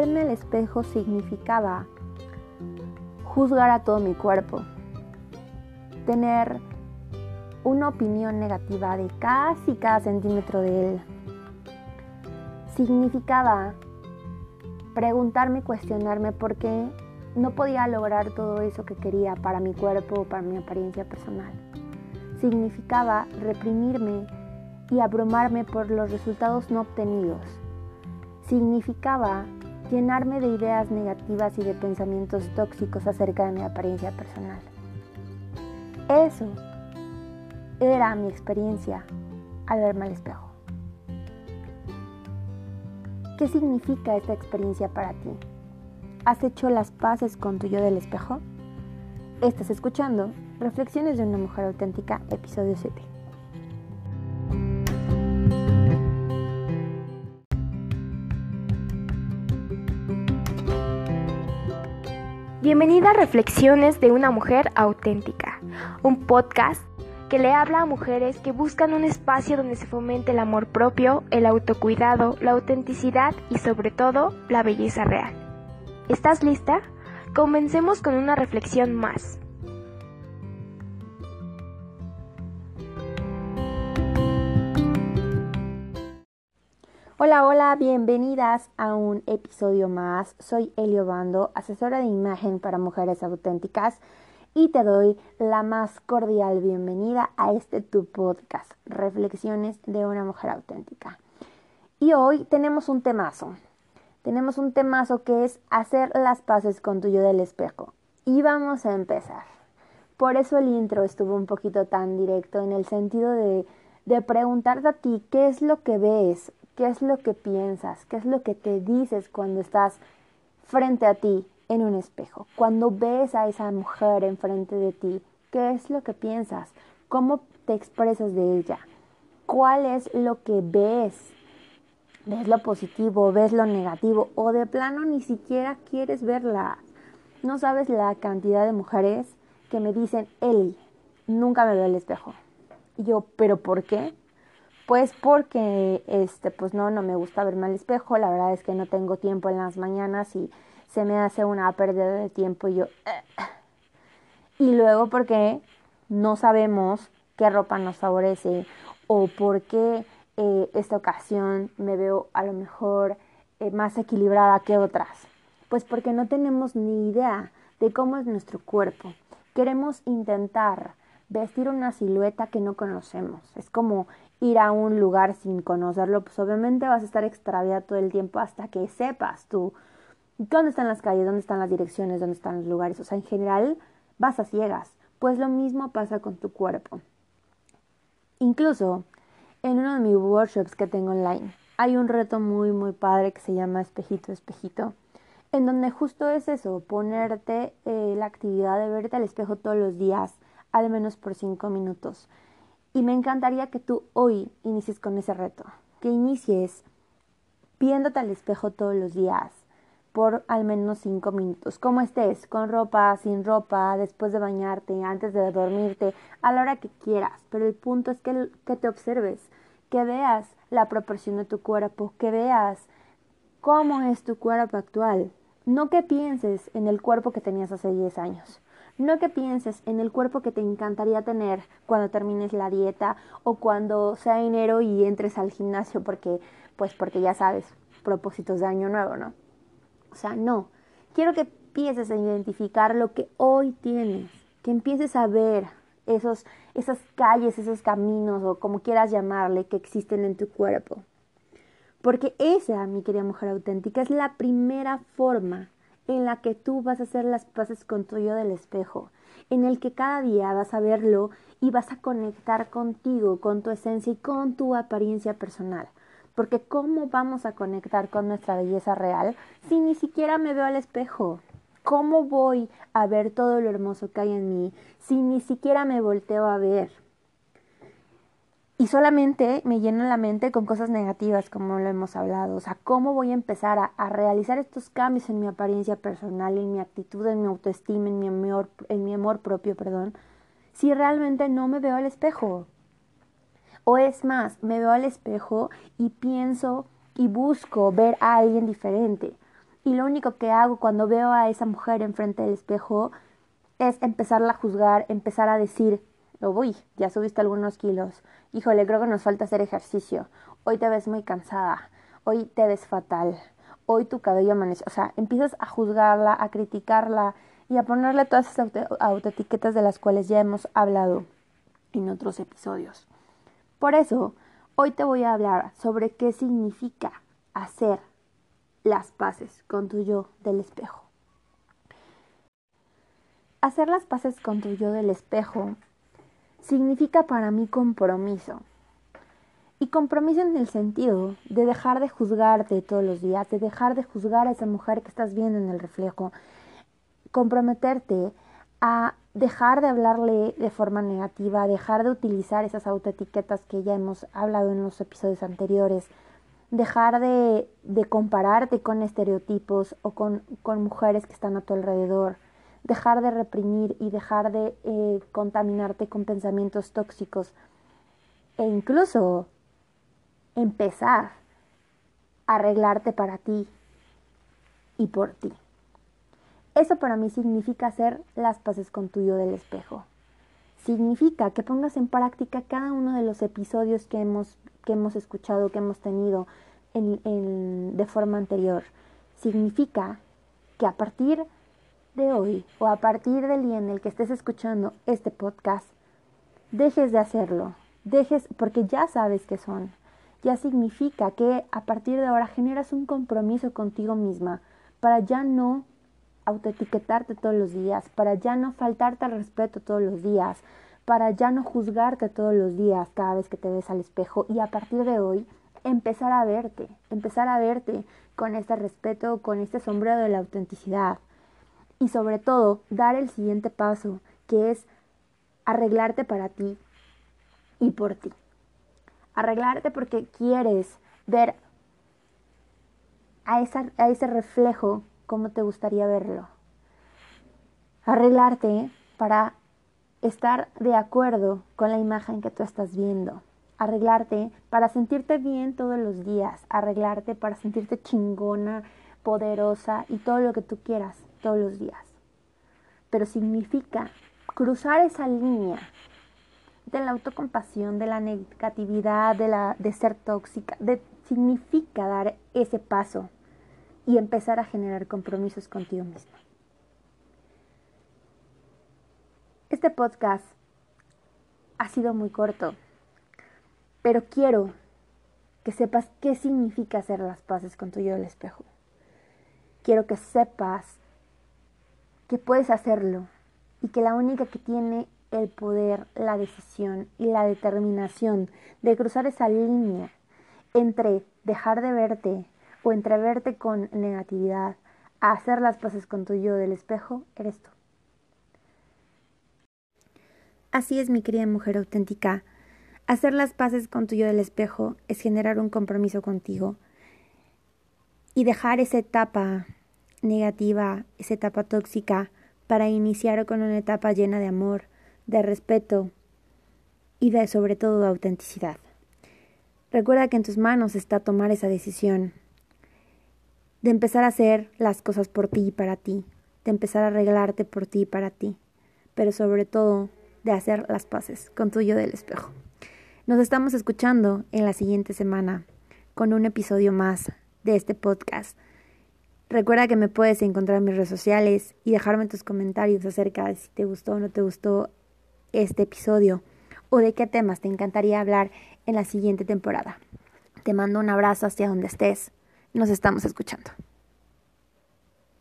verme al espejo significaba juzgar a todo mi cuerpo, tener una opinión negativa de casi cada centímetro de él. Significaba preguntarme cuestionarme por qué no podía lograr todo eso que quería para mi cuerpo o para mi apariencia personal. Significaba reprimirme y abrumarme por los resultados no obtenidos. Significaba llenarme de ideas negativas y de pensamientos tóxicos acerca de mi apariencia personal. Eso era mi experiencia al verme al espejo. ¿Qué significa esta experiencia para ti? ¿Has hecho las paces con tu yo del espejo? Estás escuchando Reflexiones de una mujer auténtica, episodio 7. Bienvenida a Reflexiones de una mujer auténtica, un podcast que le habla a mujeres que buscan un espacio donde se fomente el amor propio, el autocuidado, la autenticidad y sobre todo la belleza real. ¿Estás lista? Comencemos con una reflexión más. Hola, hola, bienvenidas a un episodio más. Soy Elio Bando, asesora de imagen para mujeres auténticas y te doy la más cordial bienvenida a este tu podcast, Reflexiones de una mujer auténtica. Y hoy tenemos un temazo tenemos un temazo que es hacer las paces con tu yo del espejo. Y vamos a empezar. Por eso el intro estuvo un poquito tan directo en el sentido de, de preguntarte a ti qué es lo que ves, qué es lo que piensas, qué es lo que te dices cuando estás frente a ti en un espejo. Cuando ves a esa mujer enfrente de ti, ¿qué es lo que piensas? ¿Cómo te expresas de ella? ¿Cuál es lo que ves ves lo positivo, ves lo negativo o de plano ni siquiera quieres verla. No sabes la cantidad de mujeres que me dicen, Eli, nunca me veo el espejo. Y yo, ¿pero por qué? Pues porque, este, pues no, no me gusta verme al espejo. La verdad es que no tengo tiempo en las mañanas y se me hace una pérdida de tiempo. Y yo, y luego porque no sabemos qué ropa nos favorece o por qué eh, esta ocasión me veo a lo mejor eh, más equilibrada que otras? Pues porque no tenemos ni idea de cómo es nuestro cuerpo. Queremos intentar vestir una silueta que no conocemos. Es como ir a un lugar sin conocerlo, pues obviamente vas a estar extraviada todo el tiempo hasta que sepas tú dónde están las calles, dónde están las direcciones, dónde están los lugares. O sea, en general vas a ciegas. Pues lo mismo pasa con tu cuerpo. Incluso en uno de mis workshops que tengo online hay un reto muy muy padre que se llama espejito espejito en donde justo es eso ponerte eh, la actividad de verte al espejo todos los días al menos por cinco minutos y me encantaría que tú hoy inicies con ese reto que inicies viéndote al espejo todos los días por al menos cinco minutos, como estés, con ropa, sin ropa, después de bañarte, antes de dormirte, a la hora que quieras. Pero el punto es que, que te observes, que veas la proporción de tu cuerpo, que veas cómo es tu cuerpo actual. No que pienses en el cuerpo que tenías hace 10 años. No que pienses en el cuerpo que te encantaría tener cuando termines la dieta o cuando sea enero y entres al gimnasio porque, pues porque ya sabes, propósitos de año nuevo, ¿no? O sea, no. Quiero que empieces a identificar lo que hoy tienes, que empieces a ver esos, esas calles, esos caminos o como quieras llamarle que existen en tu cuerpo. Porque esa, mi querida mujer auténtica, es la primera forma en la que tú vas a hacer las paces con tu yo del espejo, en el que cada día vas a verlo y vas a conectar contigo, con tu esencia y con tu apariencia personal. Porque ¿cómo vamos a conectar con nuestra belleza real si ni siquiera me veo al espejo? ¿Cómo voy a ver todo lo hermoso que hay en mí si ni siquiera me volteo a ver? Y solamente me lleno la mente con cosas negativas, como lo hemos hablado. O sea, ¿cómo voy a empezar a, a, realizar estos cambios en mi apariencia personal, en mi actitud, en mi autoestima, en mi amor, en mi amor propio, perdón, si realmente no me veo al espejo? O es más, me veo al espejo y pienso y busco ver a alguien diferente. y lo único que hago cuando veo a esa mujer enfrente del espejo es empezarla a juzgar, empezar a decir, voy, ya subiste algunos kilos, híjole, creo que nos falta hacer ejercicio, hoy te ves muy cansada, hoy te ves fatal, hoy tu cabello amanece, o sea, empiezas a juzgarla, a criticarla y a ponerle todas esas autoetiquetas de las cuales ya hemos hablado en otros episodios. Por eso, hoy te voy a hablar sobre qué significa hacer las paces con tu yo del espejo. Hacer las paces con tu yo del espejo significa para mí compromiso. Y compromiso en el sentido de dejar de juzgarte todos los días, de dejar de juzgar a esa mujer que estás viendo en el reflejo, comprometerte a dejar de hablarle de forma negativa, dejar de utilizar esas autoetiquetas que ya hemos hablado en los episodios anteriores, dejar de, de compararte con estereotipos o con, con, mujeres que están a tu alrededor, dejar de reprimir y dejar de eh, contaminarte con pensamientos tóxicos e incluso empezar a arreglarte para ti y por ti. Eso para mí significa hacer las paces con tu yo del espejo. Significa que pongas en práctica cada uno de los episodios que hemos, que hemos escuchado, que hemos tenido en, de forma anterior. Significa que a partir de hoy o a partir del día en el que estés escuchando este podcast, dejes de hacerlo, dejes, porque ya sabes que son. Ya significa que a partir de ahora generas un compromiso contigo misma para ya no autoetiquetarte todos los días, para ya no faltarte al respeto todos los días, para ya no juzgarte todos los días cada vez que te ves al espejo y a partir de hoy empezar a verte, empezar a verte con este respeto, con este sombrero de la autenticidad y sobre todo dar el siguiente paso que es arreglarte para ti y por ti. Arreglarte porque quieres ver a, esa, a ese reflejo cómo te gustaría verlo. Arreglarte para estar de acuerdo con la imagen que tú estás viendo. Arreglarte para sentirte bien todos los días. Arreglarte para sentirte chingona, poderosa y todo lo que tú quieras todos los días. Pero significa cruzar esa línea de la autocompasión, de la negatividad, de, la, ser tóxica, significa dar ese paso y empezar a generar compromisos contigo mismo. Este podcast ha sido muy corto, pero quiero que sepas qué significa hacer las paces con tu yo del espejo. Quiero que sepas que puedes hacerlo y que la única que tiene el poder, la decisión y la determinación de cruzar esa línea entre dejar de verte o entreverte con negatividad a hacer las paces con tu yo del espejo, eres tú. Así es, mi querida mujer auténtica. Hacer las paces con tu yo del espejo es generar un compromiso contigo y dejar esa etapa negativa, esa etapa tóxica, para iniciar con una etapa llena de amor, de respeto y de sobre todo de autenticidad. Recuerda que en tus manos está tomar esa decisión de empezar a hacer las cosas por ti y para ti, de empezar a arreglarte por ti y para ti, pero sobre todo de hacer las paces con tu yo del espejo. Nos estamos escuchando en la siguiente semana con un episodio más de este podcast. Recuerda que me puedes encontrar en mis redes sociales y dejarme tus comentarios acerca de si te gustó o no te gustó este episodio o de qué temas te encantaría hablar en la siguiente temporada. Te mando un abrazo hacia donde estés. Nos estamos escuchando.